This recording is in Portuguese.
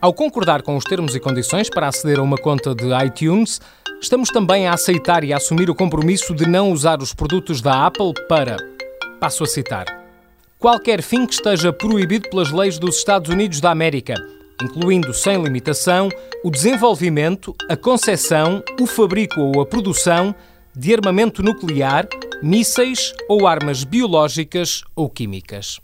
Ao concordar com os termos e condições para aceder a uma conta de iTunes, estamos também a aceitar e a assumir o compromisso de não usar os produtos da Apple para, passo a citar, qualquer fim que esteja proibido pelas leis dos Estados Unidos da América, incluindo sem limitação o desenvolvimento, a concessão, o fabrico ou a produção de armamento nuclear, mísseis ou armas biológicas ou químicas.